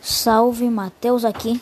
Salve Mateus aqui.